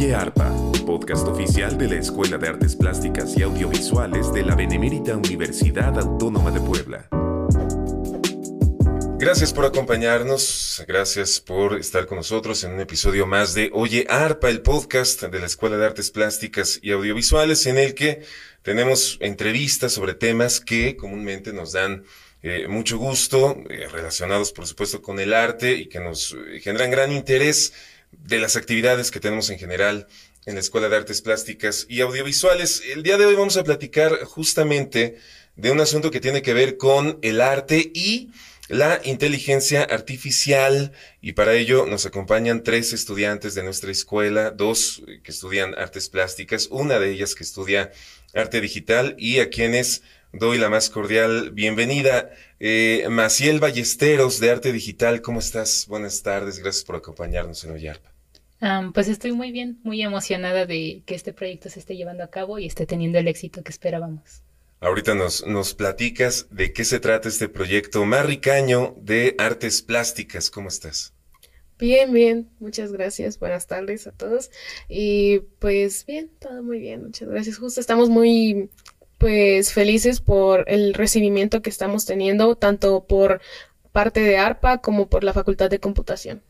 Oye Arpa, podcast oficial de la Escuela de Artes Plásticas y Audiovisuales de la Benemérita Universidad Autónoma de Puebla. Gracias por acompañarnos, gracias por estar con nosotros en un episodio más de Oye Arpa, el podcast de la Escuela de Artes Plásticas y Audiovisuales, en el que tenemos entrevistas sobre temas que comúnmente nos dan eh, mucho gusto, eh, relacionados por supuesto con el arte y que nos eh, generan gran interés de las actividades que tenemos en general en la Escuela de Artes Plásticas y Audiovisuales. El día de hoy vamos a platicar justamente de un asunto que tiene que ver con el arte y la inteligencia artificial y para ello nos acompañan tres estudiantes de nuestra escuela, dos que estudian artes plásticas, una de ellas que estudia arte digital y a quienes doy la más cordial bienvenida. Eh, Maciel Ballesteros de Arte Digital, ¿cómo estás? Buenas tardes, gracias por acompañarnos en Oyarpa. pues estoy muy bien, muy emocionada de que este proyecto se esté llevando a cabo y esté teniendo el éxito que esperábamos. Ahorita nos, nos platicas de qué se trata este proyecto. Mar Ricaño de Artes Plásticas, ¿cómo estás? Bien, bien, muchas gracias, buenas tardes a todos. Y pues bien, todo muy bien, muchas gracias. Justo estamos muy pues felices por el recibimiento que estamos teniendo, tanto por parte de ARPA como por la Facultad de Computación.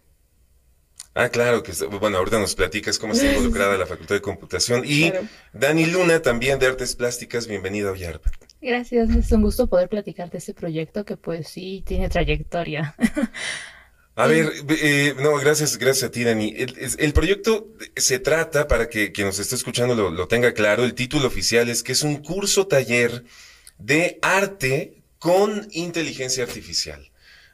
Ah, claro, que bueno, ahorita nos platicas cómo está involucrada la Facultad de Computación. Y Dani Luna, también de Artes Plásticas, bienvenida a Oyarpa. Gracias, es un gusto poder platicar de este proyecto que pues sí tiene trayectoria. A ver, eh, no, gracias, gracias a ti, Dani. El, proyecto se trata, para que quien nos esté escuchando lo, lo, tenga claro, el título oficial es que es un curso taller de arte con inteligencia artificial.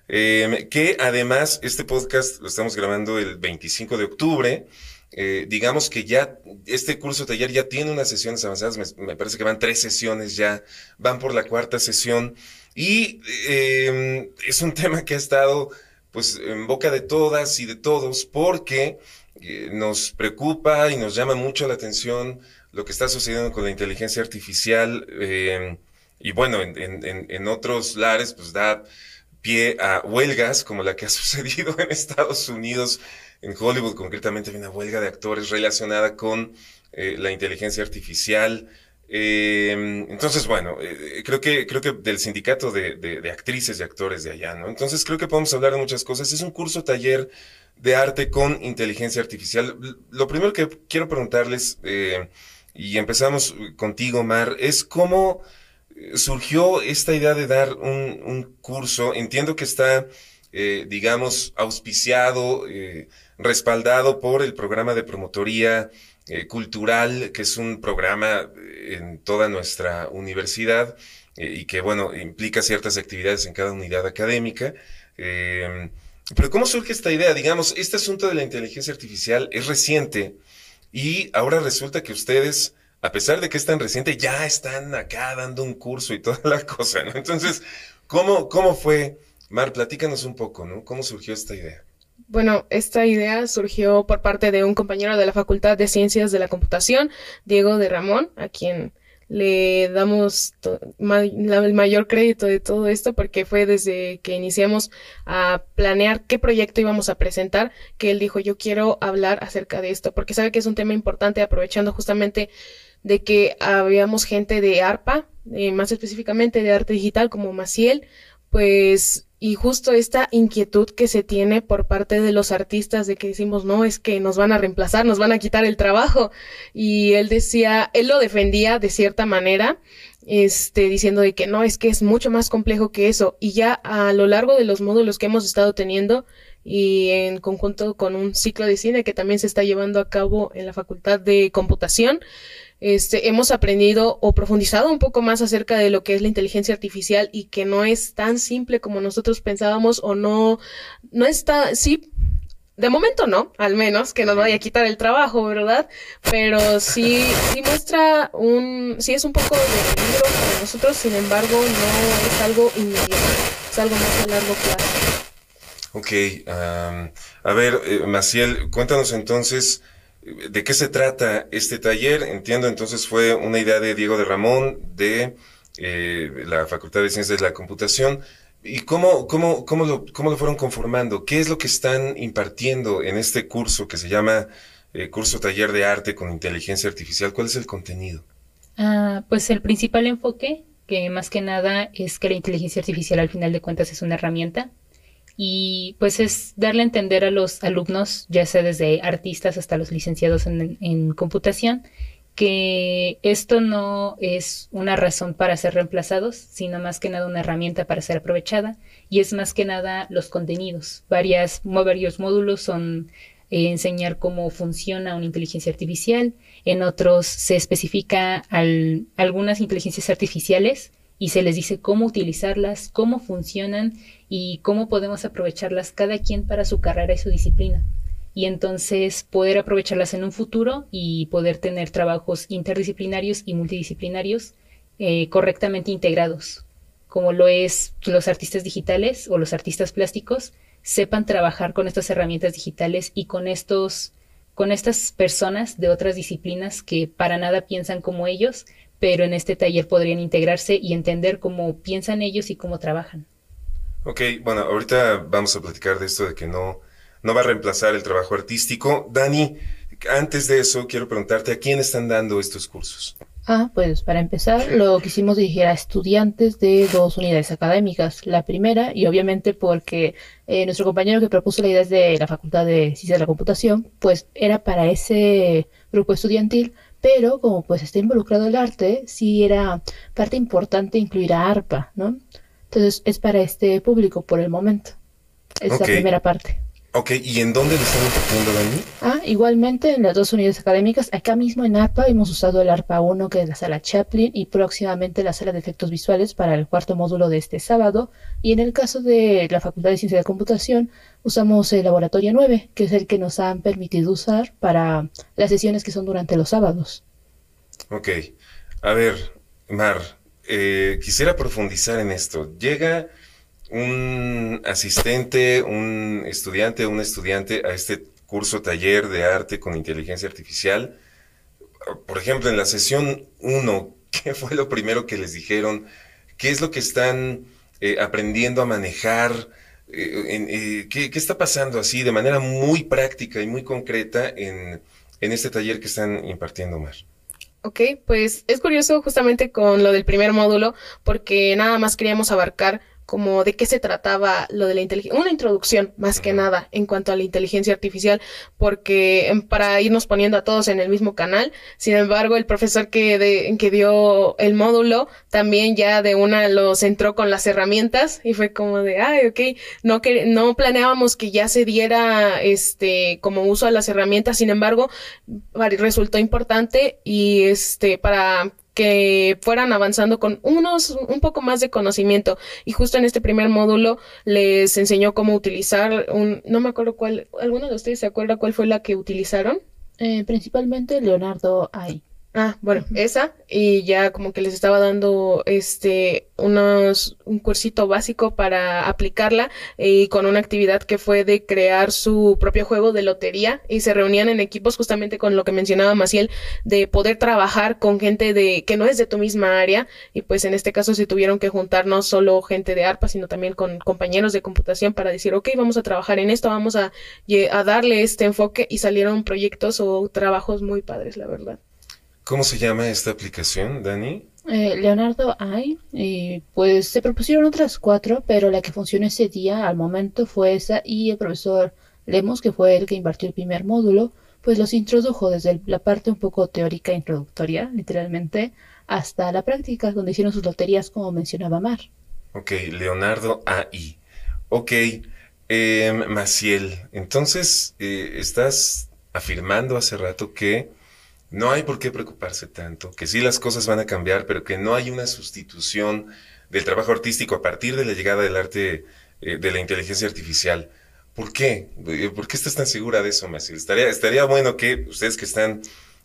Eh, que además este podcast lo estamos grabando el 25 de octubre. Eh, digamos que ya este curso taller ya tiene unas sesiones avanzadas, me, parece que van tres sesiones ya, van por la cuarta sesión y eh, es un tema que ha estado pues en boca de todas y de todos porque eh, nos preocupa y nos llama mucho la atención lo que está sucediendo con la inteligencia artificial eh, y bueno, en, otros lares pues da pie a huelgas como la que ha sucedido en Estados Unidos, en Hollywood concretamente hay una huelga de actores relacionada con eh, la inteligencia artificial. Eh, entonces, bueno, eh, creo que creo que del sindicato de, de, actrices y actores de allá, ¿no? Entonces creo que podemos hablar de muchas cosas. Es un curso taller de arte con inteligencia artificial. Lo primero que quiero preguntarles, y empezamos contigo, Mar, es cómo surgió esta idea de dar un, curso, entiendo que está, eh, digamos, auspiciado, eh, respaldado por el programa de promotoría eh, cultural, que es un programa en toda nuestra universidad y que, bueno, implica ciertas actividades en cada unidad académica. pero ¿cómo surge esta idea? Digamos, este asunto de la inteligencia artificial es reciente y ahora resulta que ustedes a pesar de que es tan reciente, ya están acá dando un curso y toda la cosa, ¿no? Entonces, ¿cómo, cómo fue? Mar, platícanos un poco, ¿no? ¿Cómo surgió esta idea? Bueno, esta idea surgió por parte de un compañero de la Facultad de Ciencias de la Computación, Diego de Ramón, a quien le damos el mayor crédito de todo esto porque fue desde que iniciamos a planear qué proyecto íbamos a presentar que él dijo yo quiero hablar acerca de esto porque sabe que es un tema importante aprovechando justamente de que habíamos gente de ARPA, eh, más específicamente de arte digital como Maciel, pues y justo esta inquietud que se tiene por parte de los artistas de que decimos, no, es que nos van a reemplazar, nos van a quitar el trabajo. Y él decía, él lo defendía de cierta manera, este, diciendo de que no, es que es mucho más complejo que eso. Y ya a lo largo de los módulos que hemos estado teniendo y en conjunto con un ciclo de cine que también se está llevando a cabo en la Facultad de Computación, este, hemos aprendido o profundizado un poco más acerca de lo que es la inteligencia artificial y que no es tan simple como nosotros pensábamos o no, no está, sí, de momento no, al menos que nos vaya a quitar el trabajo, ¿verdad? Pero sí, sí muestra un, sí es un poco de peligro para nosotros, sin embargo, no es algo inmediato, es algo más a largo plazo. Ok, a ver, eh, Maciel, cuéntanos entonces, ¿De qué se trata este taller? Entiendo, entonces fue una idea de Diego de Ramón de eh, la Facultad de Ciencias de la Computación. ¿Y cómo, cómo, cómo, lo, cómo lo fueron conformando? ¿Qué es lo que están impartiendo en este curso que se llama eh, curso taller de arte con inteligencia artificial, ¿cuál es el contenido? Ah, pues el principal enfoque, que más que nada es que la inteligencia artificial al final de cuentas es una herramienta y pues es darle a entender a los alumnos, ya sea desde artistas hasta los licenciados en, computación, que esto no es una razón para ser reemplazados, sino más que nada una herramienta para ser aprovechada y es más que nada los contenidos. Varias, varios módulos son eh, enseñar cómo funciona una inteligencia artificial, en otros se especifica al, algunas inteligencias artificiales y se les dice cómo utilizarlas, cómo funcionan y cómo podemos aprovecharlas cada quien para su carrera y su disciplina. Y entonces poder aprovecharlas en un futuro y poder tener trabajos interdisciplinarios y multidisciplinarios eh, correctamente integrados, como lo es los artistas digitales o los artistas plásticos, sepan trabajar con estas herramientas digitales y con estos con estas personas de otras disciplinas que para nada piensan como ellos, pero en este taller podrían integrarse y entender cómo piensan ellos y cómo trabajan. Ok, bueno, ahorita vamos a platicar de esto de que no, no va a reemplazar el trabajo artístico. Dani, antes de eso, quiero preguntarte, ¿a quién están dando estos cursos? Ah, pues para empezar, lo quisimos dirigir a estudiantes de dos unidades académicas. La primera, y obviamente porque eh, nuestro compañero que propuso la idea es de la Facultad de Ciencias de la Computación, pues era para ese grupo estudiantil, pero como pues está involucrado el arte, sí era parte importante incluir a ARPA, ¿no? Entonces es para este público por el momento. Es la primera parte. Ok, ¿y en dónde lo están impartiendo, Dani? Ah, igualmente en las dos unidades académicas. Acá mismo en ARPA hemos usado el ARPA 1, que es la sala Chaplin, y próximamente la sala de efectos visuales para el cuarto módulo de este sábado. Y en el caso de la Facultad de Ciencia de Computación, usamos el laboratorio 9, que es el que nos han permitido usar para las sesiones que son durante los sábados. Ok, a ver, Mar, eh, quisiera profundizar en esto. Llega un asistente, un estudiante, un estudiante a este curso taller de arte con inteligencia artificial. Por ejemplo, en la sesión 1, ¿qué fue lo primero que les dijeron? ¿Qué es lo que están eh, aprendiendo a manejar? Eh, eh, ¿qué, está pasando así de manera muy práctica y muy concreta en, en este taller que están impartiendo, Mar? Ok, pues es curioso justamente con lo del primer módulo, porque nada más queríamos abarcar como de qué se trataba lo de la inteligencia, una introducción más que nada en cuanto a la inteligencia artificial, porque em, para irnos poniendo a todos en el mismo canal, sin embargo, el profesor que, de, que dio el módulo también ya de una los entró con las herramientas y fue como de, ay, ok, no, que, no planeábamos que ya se diera este como uso a las herramientas, sin embargo, resultó importante y este para que fueran avanzando con unos un poco más de conocimiento. Y justo en este primer módulo les enseñó cómo utilizar un no me acuerdo cuál alguno de ustedes se acuerda cuál fue la que utilizaron eh, principalmente Leonardo Ay Ah, bueno, esa, y ya como que les estaba dando este unos un cursito básico para aplicarla y con una actividad que fue de crear su propio juego de lotería y se reunían en equipos justamente con lo que mencionaba Maciel de poder trabajar con gente de que no es de tu misma área y pues en este caso se tuvieron que juntar no solo gente de ARPA sino también con compañeros de computación para decir ok vamos a trabajar en esto vamos a, a darle este enfoque y salieron proyectos o trabajos muy padres la verdad. ¿Cómo se llama esta aplicación, Dani? Eh, Leonardo hay, y pues se propusieron otras cuatro, pero la que funcionó ese día al momento fue esa y el profesor Lemos, que fue el que impartió el primer módulo, pues los introdujo desde la parte un poco teórica introductoria, literalmente, hasta la práctica, donde hicieron sus loterías, como mencionaba Mar. Ok, Leonardo AI. Ok, eh, Maciel, entonces eh, estás afirmando hace rato que no hay por qué preocuparse tanto, que sí las cosas van a cambiar, pero que no hay una sustitución del trabajo artístico a partir de la llegada del arte eh, de la inteligencia artificial. ¿Por qué? Eh, ¿Por qué estás tan segura de eso, Maciel? Estaría, bueno que ustedes que están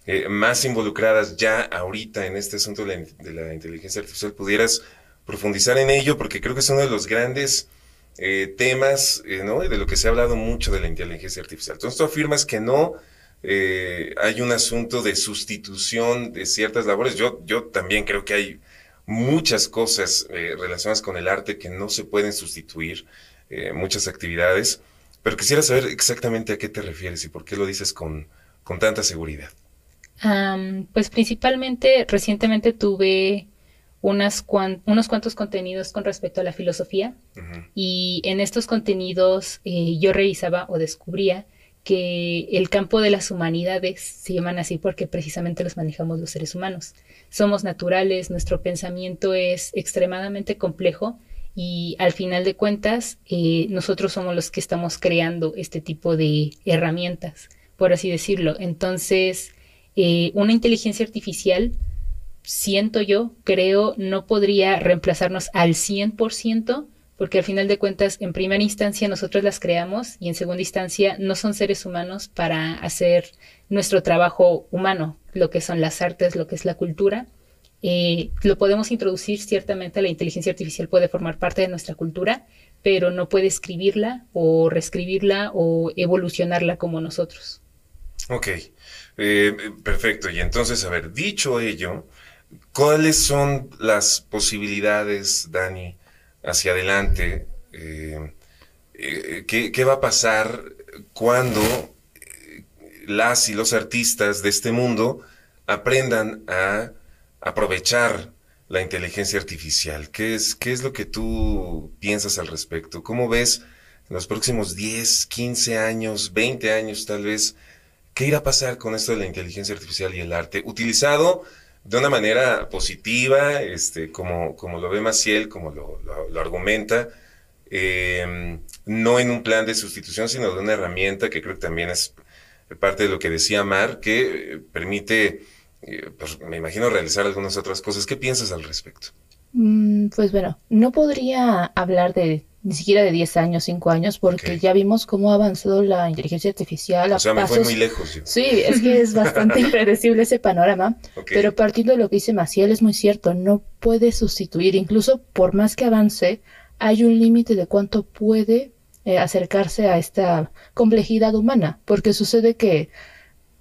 eh, más involucradas ya ahorita en este asunto de la, inteligencia artificial pudieras profundizar en ello, porque creo que es uno de los grandes temas, ¿no? De lo que se ha hablado mucho de la inteligencia artificial. Entonces tú afirmas que no eh, hay un asunto de sustitución de ciertas labores. Yo, yo también creo que hay muchas cosas eh, relacionadas con el arte que no se pueden sustituir, eh, muchas actividades, pero quisiera saber exactamente a qué te refieres y por qué lo dices con, con tanta seguridad? Pues principalmente recientemente tuve unas cuan- unos cuantos contenidos con respecto a la filosofía y en estos contenidos eh, yo revisaba o descubría que el campo de las humanidades se llaman así porque precisamente los manejamos los seres humanos. Somos naturales, nuestro pensamiento es extremadamente complejo y al final de cuentas eh, nosotros somos los que estamos creando este tipo de herramientas, por así decirlo. Entonces, eh, una inteligencia artificial, siento yo, creo, no podría reemplazarnos al 100%, porque al final de cuentas, en primera instancia nosotros las creamos y en segunda instancia no son seres humanos para hacer nuestro trabajo humano, lo que son las artes, lo que es la cultura. Eh, lo podemos introducir, ciertamente la inteligencia artificial puede formar parte de nuestra cultura, pero no puede escribirla o reescribirla o evolucionarla como nosotros. Ok, eh, perfecto. Y entonces, a ver, dicho ello, ¿cuáles son las posibilidades, Dani, hacia adelante? Eh, eh, ¿qué, va a pasar cuando eh, las y los artistas de este mundo aprendan a aprovechar la inteligencia artificial? ¿Qué es, qué es lo que tú piensas al respecto? ¿Cómo ves en los próximos 10, 15 años, 20 años tal vez? ¿Qué irá a pasar con esto de la inteligencia artificial y el arte? Utilizado de una manera positiva, este, como, como lo ve Maciel, como lo, lo- argumenta, eh, no en un plan de sustitución, sino de una herramienta que creo que también es parte de lo que decía Mar, que eh, permite, eh, pues, me imagino, realizar algunas otras cosas. ¿Qué piensas al respecto? Mm, Pues bueno, no podría hablar de ni siquiera de 10 años, 5 años, porque ya vimos cómo ha avanzado la inteligencia artificial a O sea, me fue muy lejos. yo. Sí, es que es bastante impredecible ese panorama, pero partiendo de lo que dice Maciel es muy cierto, no puede sustituir, incluso por más que avance, hay un límite de cuánto puede eh, acercarse a esta complejidad humana, porque sucede que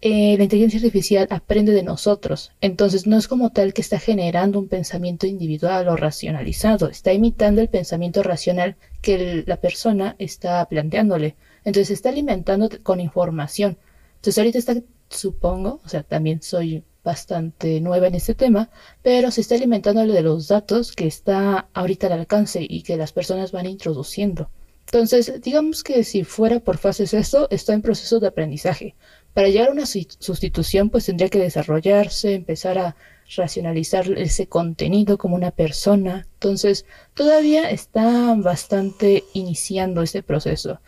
eh, la inteligencia artificial aprende de nosotros, entonces no es como tal que está generando un pensamiento individual o racionalizado, está imitando el pensamiento racional que la persona está planteándole, entonces se está alimentando con información. Entonces ahorita está, supongo, o sea, también soy bastante nueva en este tema, pero se está alimentando de los datos que está ahorita al alcance y que las personas van introduciendo. Entonces, digamos que si fuera por fases esto, está en proceso de aprendizaje. Para llegar a una sustitución, pues tendría que desarrollarse, empezar a racionalizar ese contenido como una persona. Entonces, todavía está bastante iniciando ese proceso.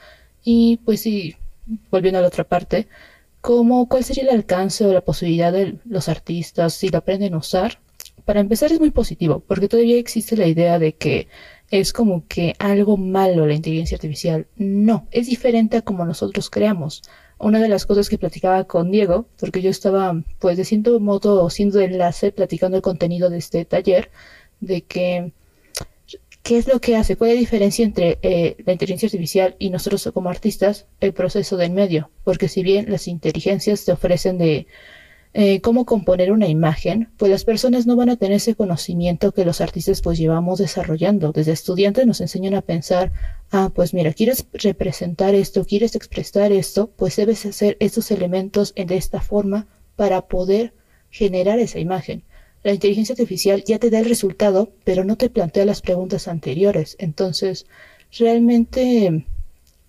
Y pues sí, volviendo a la otra parte, ¿cómo, ¿cuál sería el alcance o la posibilidad de los artistas si lo aprenden a usar? Para empezar es muy positivo, porque todavía existe la idea de que es como que algo malo la inteligencia artificial. No, es diferente a como nosotros creamos. Una de las cosas que platicaba con Diego, porque yo estaba, pues de cierto modo, siendo enlace, platicando el contenido de este taller, de que ¿Qué es lo que hace? ¿Cuál es la diferencia entre eh, la inteligencia artificial y nosotros como artistas? El proceso del medio. Porque si bien las inteligencias te ofrecen de eh, cómo componer una imagen, pues las personas no van a tener ese conocimiento que los artistas pues llevamos desarrollando. Desde estudiantes nos enseñan a pensar, ah, pues mira, quieres representar esto, quieres expresar esto, pues debes hacer estos elementos de esta forma para poder generar esa imagen. La inteligencia artificial ya te da el resultado, pero no te plantea las preguntas anteriores. Entonces, realmente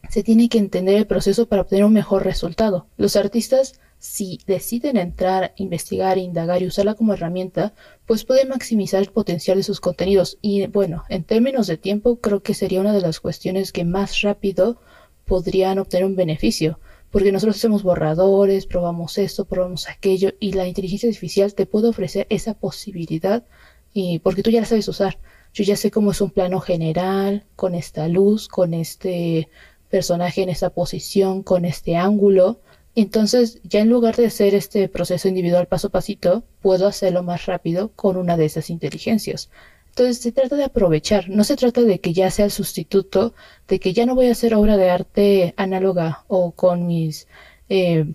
se tiene que entender el proceso para obtener un mejor resultado. Los artistas, si deciden entrar, investigar, indagar y usarla como herramienta, pues pueden maximizar el potencial de sus contenidos. Y bueno, en términos de tiempo, creo que sería una de las cuestiones que más rápido podrían obtener un beneficio. Porque nosotros hacemos borradores, probamos esto, probamos aquello, y la inteligencia artificial te puede ofrecer esa posibilidad, y porque tú ya la sabes usar. Yo ya sé cómo es un plano general, con esta luz, con este personaje en esta posición, con este ángulo. Entonces, ya en lugar de hacer este proceso individual paso a pasito, puedo hacerlo más rápido con una de esas inteligencias. Entonces se trata de aprovechar, no se trata de que ya sea el sustituto, de que ya no voy a hacer obra de arte análoga o con mis eh,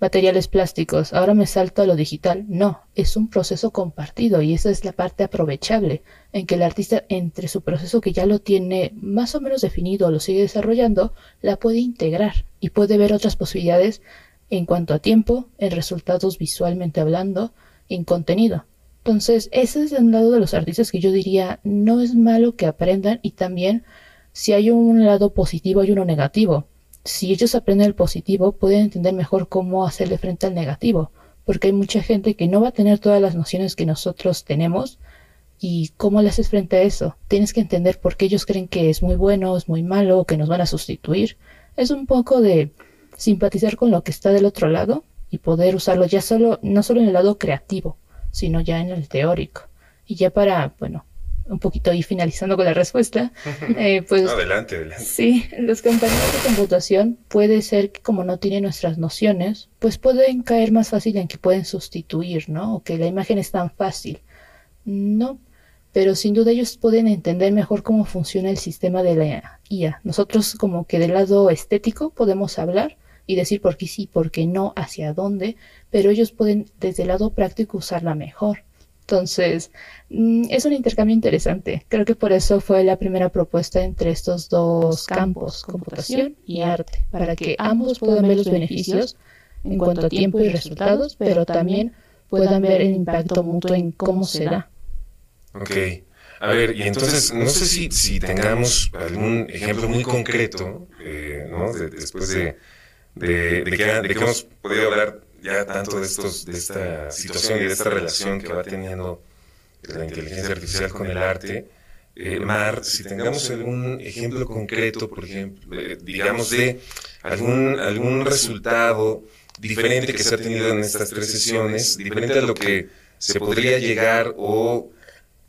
materiales plásticos, ahora me salto a lo digital. No, es un proceso compartido y esa es la parte aprovechable, en que el artista entre su proceso que ya lo tiene más o menos definido, lo sigue desarrollando, la puede integrar y puede ver otras posibilidades en cuanto a tiempo, en resultados visualmente hablando, en contenido. Entonces, ese es el lado de los artistas que yo diría no es malo que aprendan y también si hay un lado positivo hay uno negativo. Si ellos aprenden el positivo pueden entender mejor cómo hacerle frente al negativo, porque hay mucha gente que no va a tener todas las nociones que nosotros tenemos y cómo le haces frente a eso. Tienes que entender por qué ellos creen que es muy bueno, es muy malo, que nos van a sustituir. Es un poco de simpatizar con lo que está del otro lado y poder usarlo ya solo, no solo en el lado creativo, sino ya en el teórico. Y ya para, bueno, un poquito ahí finalizando con la respuesta, eh, pues... adelante, adelante. Sí, los compañeros de computación puede ser que como no tienen nuestras nociones, pues pueden caer más fácil en que pueden sustituir, ¿no? O que la imagen es tan fácil. No, pero sin duda ellos pueden entender mejor cómo funciona el sistema de la IA. Nosotros como que del lado estético podemos hablar, y decir por qué sí, por qué no, hacia dónde, pero ellos pueden desde el lado práctico usarla mejor. Entonces, mm, es un intercambio interesante. Creo que por eso fue la primera propuesta entre estos dos campos, computación y arte, para que ambos puedan ver los beneficios en cuanto a tiempo y resultados, pero también puedan ver el impacto mutuo en cómo se da. Ok. A ver, y entonces, no sé si, si tengamos algún ejemplo muy concreto, eh, ¿no? después de de, de, que, hemos podido hablar ya tanto de, estos, de esta situación y de esta relación que va teniendo la inteligencia artificial con el arte. Eh, Mar, si tengamos algún ejemplo concreto, por ejemplo, eh, digamos de algún, algún resultado diferente que se ha tenido en estas tres sesiones, diferente a lo que se podría llegar o,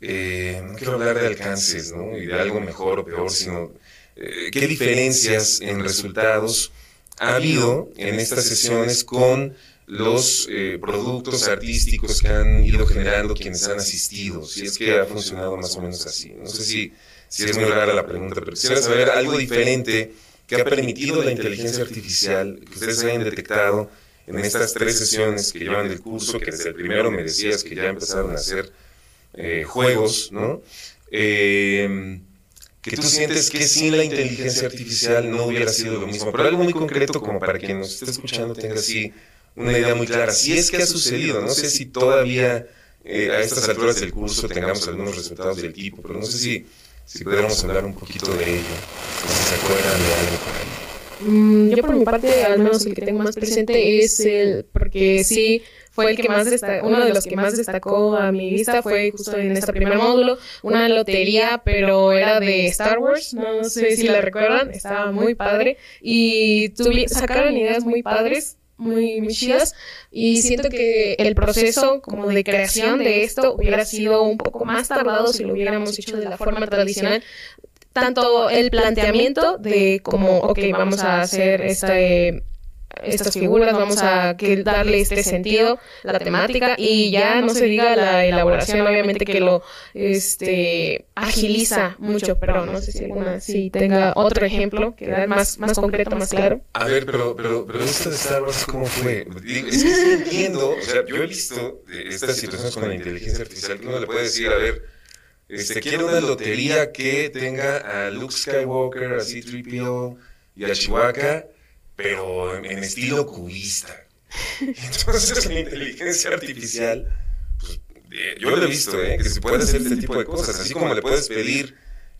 eh, no quiero hablar de alcances, ¿no? Y de algo mejor o peor, sino qué diferencias en resultados ha habido en estas sesiones con los eh, productos artísticos que han ido generando quienes han asistido, si es que ha funcionado más o menos así. No sé si, si es muy rara la pregunta, pero quisiera saber algo diferente que ha permitido la inteligencia artificial, que ustedes hayan detectado en estas tres sesiones que llevan el curso, que desde el primero me decías que ya empezaron a hacer eh, juegos, ¿no? Eh, que tú sientes que sin la inteligencia artificial no hubiera sido lo mismo. Pero algo muy concreto como para quien nos esté escuchando tenga así una idea muy clara. Si es que ha sucedido, no sé si todavía eh, a estas alturas del curso tengamos algunos resultados del tipo, pero no sé si, si pudiéramos hablar un poquito de ello, si se acuerdan de algo por ahí. Mm, yo por mi parte, al menos el que tengo más presente es el, porque sí, fue el que más uno de los que más destacó a mi vista fue justo en este primer módulo, una lotería, pero era de Star Wars, no sé si la recuerdan, estaba muy padre y sacaron ideas muy padres, muy, muy chidas y siento que el proceso como de creación de esto hubiera sido un poco más tardado si lo hubiéramos hecho de la forma tradicional tanto el planteamiento de como, ok, vamos a hacer este estas figuras, vamos a que darle este sentido, la temática y ya no se diga la elaboración, obviamente que lo este agiliza mucho, pero no sé si alguna si tenga otro ejemplo que dar más, más concreto, más claro. A ver, pero, pero, pero esto de Star Wars, ¿cómo fue? Es que sí entiendo, o sea, yo he visto estas situaciones con la inteligencia artificial que uno le puede decir, a ver, este, quiero una lotería que tenga a Luke Skywalker, a C-3PO y a Chihuahua pero en, estilo cubista. Entonces la inteligencia artificial, pues, eh, yo lo he visto, ¿eh? que se puede hacer este tipo de cosas, así como le puedes pedir,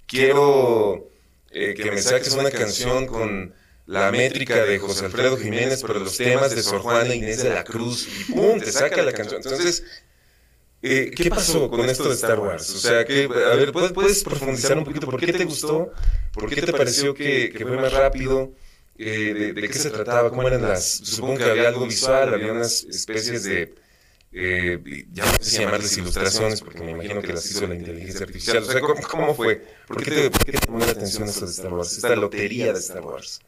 quiero eh, que me saques una canción con la métrica de José Alfredo Jiménez, pero los temas de Sor Juana Inés de la Cruz, y ¡pum! te saca la canción. Entonces, eh, ¿qué pasó con esto de Star Wars? O sea, que, a ver, ¿puedes, ¿puedes profundizar un poquito? ¿Por qué te gustó? ¿Por qué te pareció que, que fue más rápido? Eh, de, qué se trataba, cómo eran las... Supongo que había algo visual, había unas especies de... Eh, ya no sé si llamarles ilustraciones, porque me imagino que las hizo la inteligencia artificial. O sea, ¿cómo, fue? ¿Por qué, te, ¿Por qué te llamó la atención esto de Star Wars? Esta lotería de Star Wars.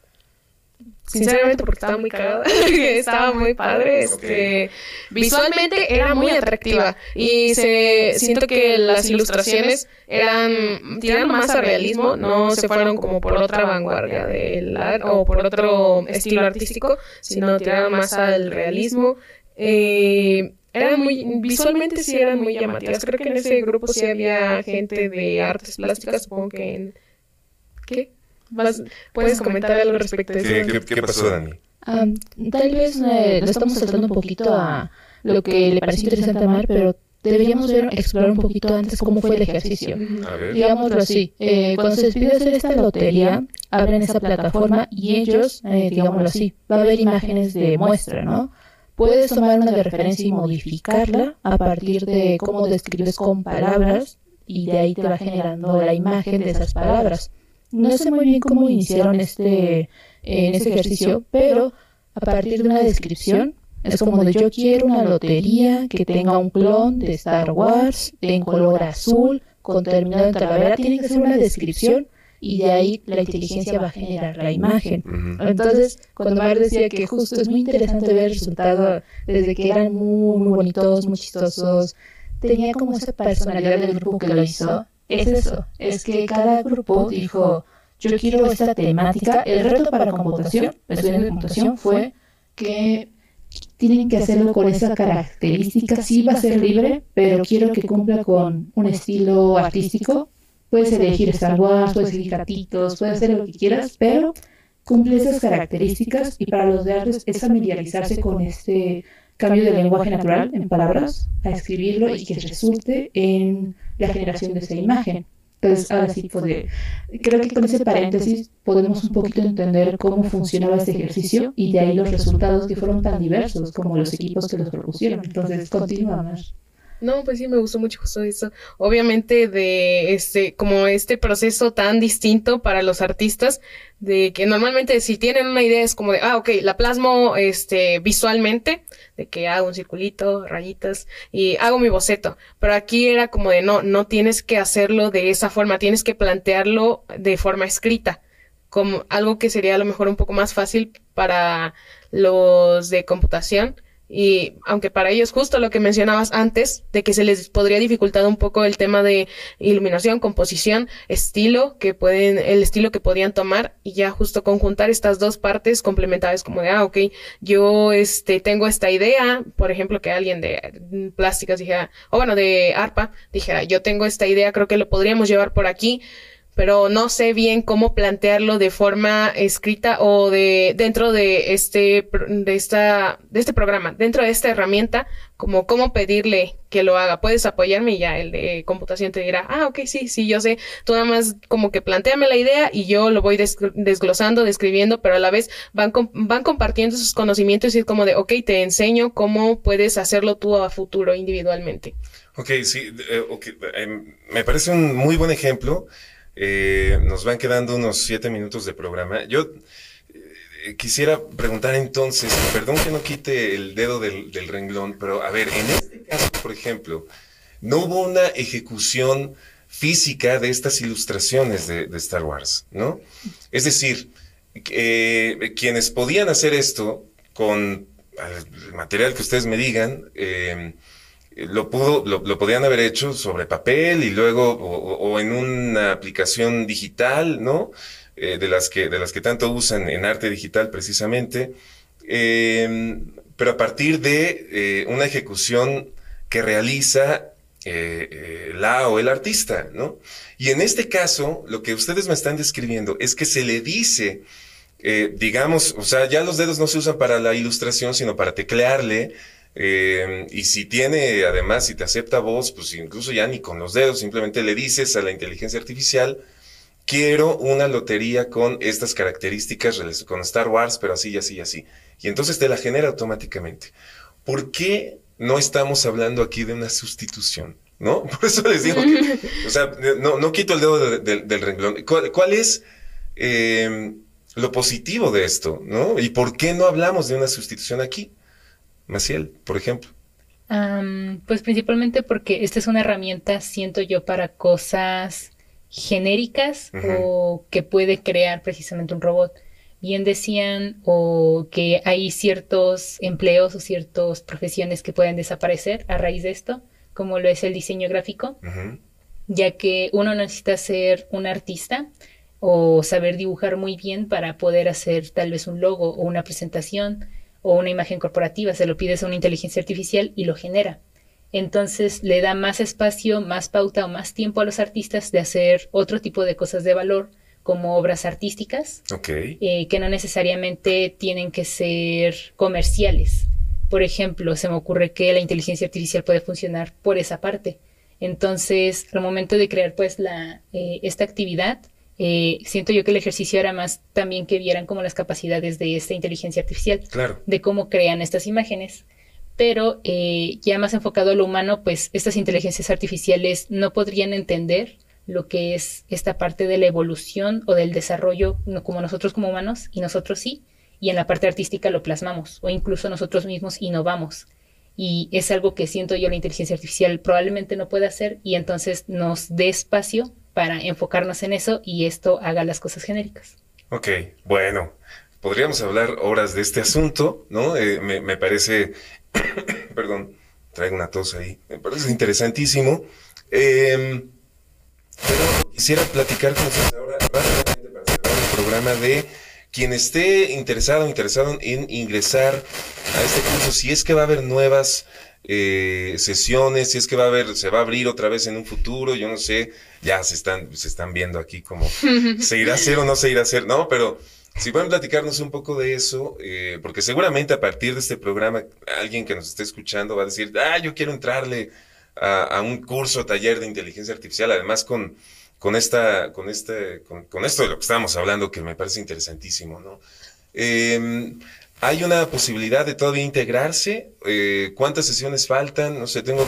Sinceramente porque estaba muy cagada, estaba muy padre, este, visualmente era muy atractiva. y se, siento que las ilustraciones eran, tiraron más a realismo, no se fueron como por otra vanguardia del arte o por otro estilo artístico, sino tiraron más al realismo. Eh, eran muy, visualmente sí eran muy llamativas, creo que en ese grupo sí había gente de artes plásticas, supongo que en, ¿qué? Vas- puedes comentar algo respecto a eso. ¿Qué, qué- qué pasó, Dani? Ah, tal vez eh, nos estamos saltando un poquito a lo que le pareció interesante a Mar, pero deberíamos ver, explorar un poquito antes cómo fue el ejercicio. A ver. Digámoslo así, eh, cuando se pide hacer esta lotería, abren esa plataforma y ellos, eh, digámoslo así, va a haber imágenes de muestra, ¿no? Puedes tomar una de referencia y modificarla a partir de cómo describes con palabras y de ahí te va generando la imagen de esas palabras. No sé muy bien cómo iniciaron este, en ese ejercicio, pero a partir de una descripción es como de yo quiero una lotería que tenga un clon de Star Wars en color azul con terminado en talavera. Tiene que ser una descripción y de ahí la inteligencia va a generar la imagen. Entonces, cuando Mar decía que justo es muy interesante ver el resultado desde que eran muy, muy bonitos, muy chistosos, tenía como esa personalidad del grupo que lo hizo. Es eso, es que cada grupo dijo, yo quiero esta temática. El reto para computación, el estudiante de computación, fue que tienen que hacerlo con esa característica. Sí va a ser libre, pero quiero que cumpla con un estilo artístico. Puedes elegir Star Wars, puedes elegir gatitos, puedes hacer lo que quieras, pero cumple esas características y para los de artes es familiarizarse con este cambio de lenguaje natural en palabras a escribirlo y que resulte en la generación de esa imagen. Entonces, ahora sí, de- creo que con ese paréntesis podemos un poquito entender cómo funcionaba este ejercicio y de ahí los resultados que fueron tan diversos como los equipos que los propusieron. Entonces, continuamos. No, pues sí, me gustó mucho justo eso. Obviamente de este, como este proceso tan distinto para los artistas, de que normalmente si tienen una idea es como de, ah, ok, la plasmo este, visualmente, de que hago un circulito, rayitas, y hago mi boceto. Pero aquí era como de, no, no tienes que hacerlo de esa forma, tienes que plantearlo de forma escrita, como algo que sería a lo mejor un poco más fácil para los de computación. Y aunque para ellos justo lo que mencionabas antes, de que se les podría dificultar un poco el tema de iluminación, composición, estilo, que pueden, el estilo que podían tomar y ya justo conjuntar estas dos partes complementarias como de, ah, ok, yo este, tengo esta idea, por ejemplo, que alguien de plásticas dijera, o bueno, de ARPA, dijera, yo tengo esta idea, creo que lo podríamos llevar por aquí, pero no sé bien cómo plantearlo de forma escrita o de dentro de este de esta de este programa, dentro de esta herramienta, como cómo pedirle que lo haga. Puedes apoyarme y ya el de computación te dirá, "Ah, ok, sí, sí, yo sé. Tú nada más como que planteame la idea y yo lo voy des- desglosando, describiendo, pero a la vez van com- van compartiendo sus conocimientos y es como de, ok, te enseño cómo puedes hacerlo tú a futuro individualmente." Ok, sí, eh, ok, em, me parece un muy buen ejemplo. Eh, nos van quedando unos siete minutos de programa. Yo eh, quisiera preguntar entonces, perdón que no quite el dedo del, renglón, pero a ver, en este caso, por ejemplo, no hubo una ejecución física de estas ilustraciones de, de Star Wars, ¿no? Es decir, eh, quienes podían hacer esto con el material que ustedes me digan, eh, lo pudo, lo, lo podían haber hecho sobre papel y luego o, en una aplicación digital, ¿no? Eh, de las que de las que tanto usan en arte digital precisamente, Eh, pero a partir de eh, una ejecución que realiza eh, la o el artista, ¿no? Y en este caso, lo que ustedes me están describiendo es que se le dice digamos, o sea, ya los dedos no se usan para la ilustración, sino para teclearle. Eh, y si tiene, además, si te acepta voz, pues incluso ya ni con los dedos, simplemente le dices a la inteligencia artificial, quiero una lotería con estas características, con Star Wars, pero así y así y así. Y entonces te la genera automáticamente. ¿Por qué no estamos hablando aquí de una sustitución? ¿No? Por eso les digo que, o sea, no, no quito el dedo de- de- del renglón. ¿Cuál, cuál es eh, lo positivo de esto? ¿No? ¿Y por qué no hablamos de una sustitución aquí? Maciel, por ejemplo. Am, pues principalmente porque esta es una herramienta, siento yo, para cosas genéricas o que puede crear precisamente un robot. Bien decían o que hay ciertos empleos o ciertas profesiones que pueden desaparecer a raíz de esto, como lo es el diseño gráfico, ya que uno necesita ser un artista o saber dibujar muy bien para poder hacer tal vez un logo o una presentación o una imagen corporativa. Se lo pides a una inteligencia artificial y lo genera. Entonces le da más espacio, más pauta o más tiempo a los artistas de hacer otro tipo de cosas de valor, como obras artísticas, eh, que no necesariamente tienen que ser comerciales. Por ejemplo, se me ocurre que la inteligencia artificial puede funcionar por esa parte. Entonces, al momento de crear pues la, eh, esta actividad, eh, siento yo que el ejercicio era más también que vieran como las capacidades de esta inteligencia artificial Claro. de cómo crean estas imágenes. Pero eh, ya más enfocado a lo humano, pues estas inteligencias artificiales no podrían entender lo que es esta parte de la evolución o del desarrollo, no como nosotros como humanos, y nosotros sí, y en la parte artística lo plasmamos, o incluso nosotros mismos innovamos. Y es algo que siento yo la inteligencia artificial probablemente no puede hacer, y entonces nos dé espacio para enfocarnos en eso y esto haga las cosas genéricas. Ok, bueno, podríamos hablar horas de este asunto, ¿no? Eh, me, parece, perdón, traigo una tos ahí, me parece interesantísimo. Eh, pero quisiera platicar con ustedes ahora rápidamente para cerrar el programa de quien esté interesado, interesado en ingresar a este curso, si es que va a haber nuevas eh, sesiones, si es que va a haber, se va a abrir otra vez en un futuro, yo no sé, ya se están, se están viendo aquí como se irá a hacer o no se irá a hacer, no, pero si pueden platicarnos un poco de eso, eh, porque seguramente a partir de este programa alguien que nos esté escuchando va a decir, ah, yo quiero entrarle a, a un curso, taller de inteligencia artificial, además con, con esta, con este, con, con esto de lo que estábamos hablando, que me parece interesantísimo, ¿no? Eh, ¿Hay una posibilidad de todavía integrarse? Eh, ¿Cuántas sesiones faltan? No sé, tengo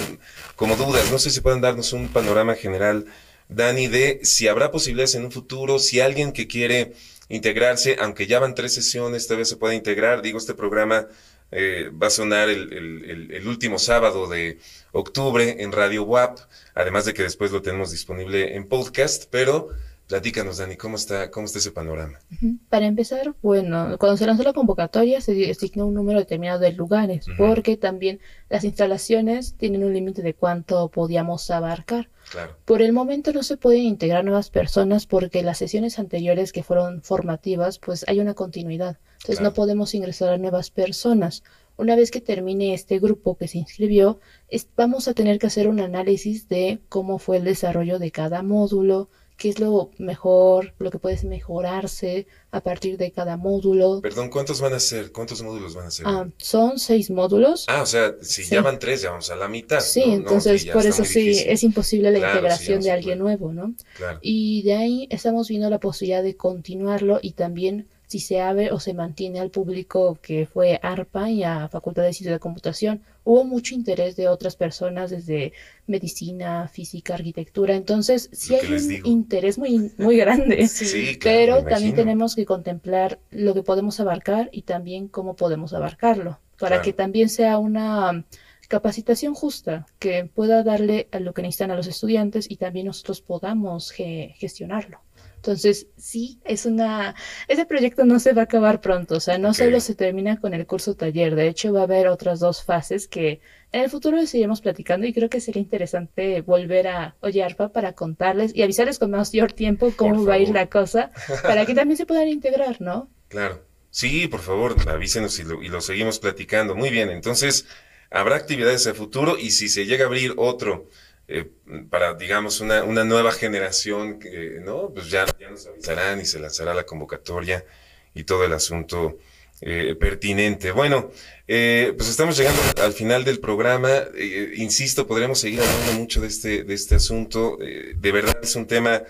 como dudas. No sé si pueden darnos un panorama general, Dani, de si habrá posibilidades en un futuro, si alguien que quiere integrarse, aunque ya van tres sesiones, todavía se puede integrar. Digo, este programa eh, va a sonar el, el, el, el, último sábado de octubre en Radio WAP, además de que después lo tenemos disponible en podcast, pero platícanos, Dani, ¿cómo está, cómo está ese panorama? Para empezar, bueno, cuando se lanzó la convocatoria se asignó un número determinado de lugares, uh -huh. porque también las instalaciones tienen un límite de cuánto podíamos abarcar. Claro. Por el momento no se pueden integrar nuevas personas porque las sesiones anteriores que fueron formativas, pues hay una continuidad. Entonces claro. no podemos ingresar a nuevas personas. Una vez que termine este grupo que se inscribió, es, vamos a tener que hacer un análisis de cómo fue el desarrollo de cada módulo, qué es lo mejor, lo que puede mejorarse a partir de cada módulo. Perdón, ¿cuántos van a ser? ¿Cuántos módulos van a ser? Ah, son seis módulos. Ah, o sea, si sí. ya van tres, ya vamos a la mitad. Sí, ¿no? entonces no, por eso sí, difícil. es imposible la claro, integración sí, de alguien nuevo, ¿no? Claro. Y de ahí estamos viendo la posibilidad de continuarlo y también si se abre o se mantiene al público que fue ARPA y a Facultad de Ciencias de Computación. Hubo mucho interés de otras personas desde medicina, física, arquitectura, entonces sí hay un digo. interés muy, muy grande, sí, claro, pero también tenemos que contemplar lo que podemos abarcar y también cómo podemos abarcarlo, para Claro. que también sea una capacitación justa que pueda darle a lo que necesitan a los estudiantes y también nosotros podamos ge- gestionarlo. Entonces, sí, es una, ese proyecto no se va a acabar pronto, o sea, no solo se termina con el curso taller, de hecho va a haber otras dos fases que en el futuro les seguiremos platicando y creo que sería interesante volver a Oye Arpa para contarles y avisarles con mayor tiempo cómo va a ir la cosa, para que también se puedan integrar, ¿no? Claro. Sí, por favor, avísenos y lo, y lo seguimos platicando. Muy bien, entonces habrá actividades a futuro y si se llega a abrir otro eh, para, digamos, una, una nueva generación, que, ¿no? Pues ya, ya nos avisarán y se lanzará la convocatoria y todo el asunto eh, pertinente. Bueno, eh, pues estamos llegando al final del programa. Eh, insisto, podríamos seguir hablando mucho de este, de este asunto. Eh, de verdad es un tema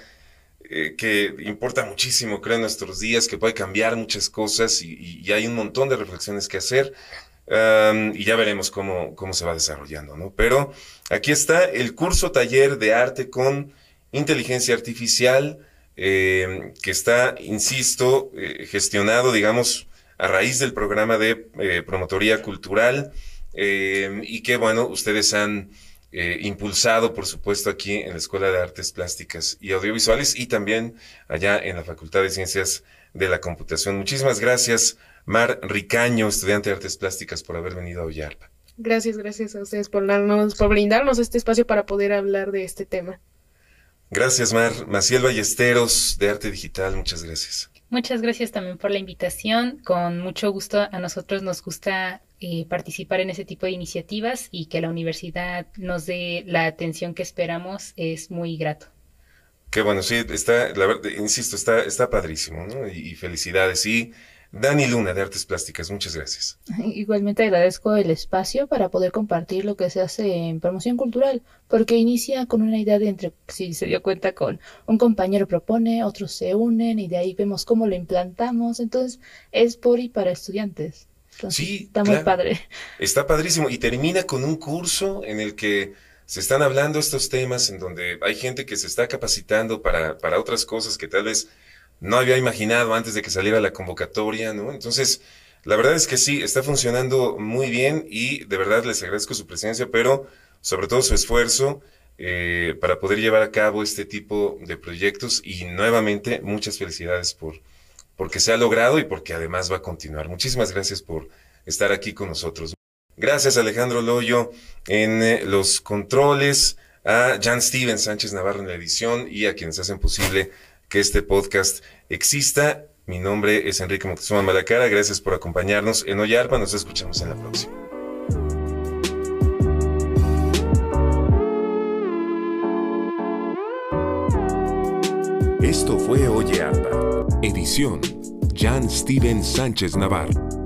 que importa muchísimo, creo, en nuestros días, que puede cambiar muchas cosas y hay un montón de reflexiones que hacer. Y ya veremos cómo, cómo se va desarrollando, ¿no? Pero aquí está el curso taller de arte con inteligencia artificial, eh, que está, insisto, eh, gestionado, digamos, a raíz del programa de eh, promotoría cultural eh, y que, bueno, ustedes han eh, impulsado, por supuesto, aquí en la Escuela de Artes Plásticas y Audiovisuales y también allá en la Facultad de Ciencias de la Computación. Muchísimas gracias, Mar Ricaño, estudiante de Artes Plásticas, por haber venido a Ollarpa. Gracias, gracias a ustedes por darnos, por brindarnos este espacio para poder hablar de este tema. Gracias, Mar. Maciel Ballesteros, de Arte Digital, muchas gracias. Muchas gracias también por la invitación. Con mucho gusto a nosotros nos gusta eh, participar en ese tipo de iniciativas y que la universidad nos dé la atención que esperamos es muy grato. Qué bueno, sí, está, la verdad, insisto, está, está padrísimo, ¿no? Y, y felicidades. Y Dani Luna, de Artes Plásticas, muchas gracias. Igualmente agradezco el espacio para poder compartir lo que se hace en promoción cultural, porque inicia con una idea de entre, si se dio cuenta con un compañero propone, otros se unen y de ahí vemos cómo lo implantamos, entonces es por y para estudiantes. Entonces, Sí, está muy claro. padre. Está padrísimo. Y termina con un curso en el que se están hablando estos temas, en donde hay gente que se está capacitando para, para otras cosas que tal vez no había imaginado antes de que saliera la convocatoria, ¿no? Entonces, la verdad es que sí, está funcionando muy bien y de verdad les agradezco su presencia, pero sobre todo su esfuerzo eh, para poder llevar a cabo este tipo de proyectos y nuevamente muchas felicidades por porque se ha logrado y porque además va a continuar. Muchísimas gracias por estar aquí con nosotros. Gracias Alejandro Loyo en eh, los controles, a Jan Steven Sánchez Navarro en la edición y a quienes hacen posible que este podcast exista. Mi nombre es Enrique Moctezuma Malacara. Gracias por acompañarnos en Oyarpa. Nos escuchamos en la próxima. Esto fue Oye Arpa. Edición Jan Steven Sánchez Navarro.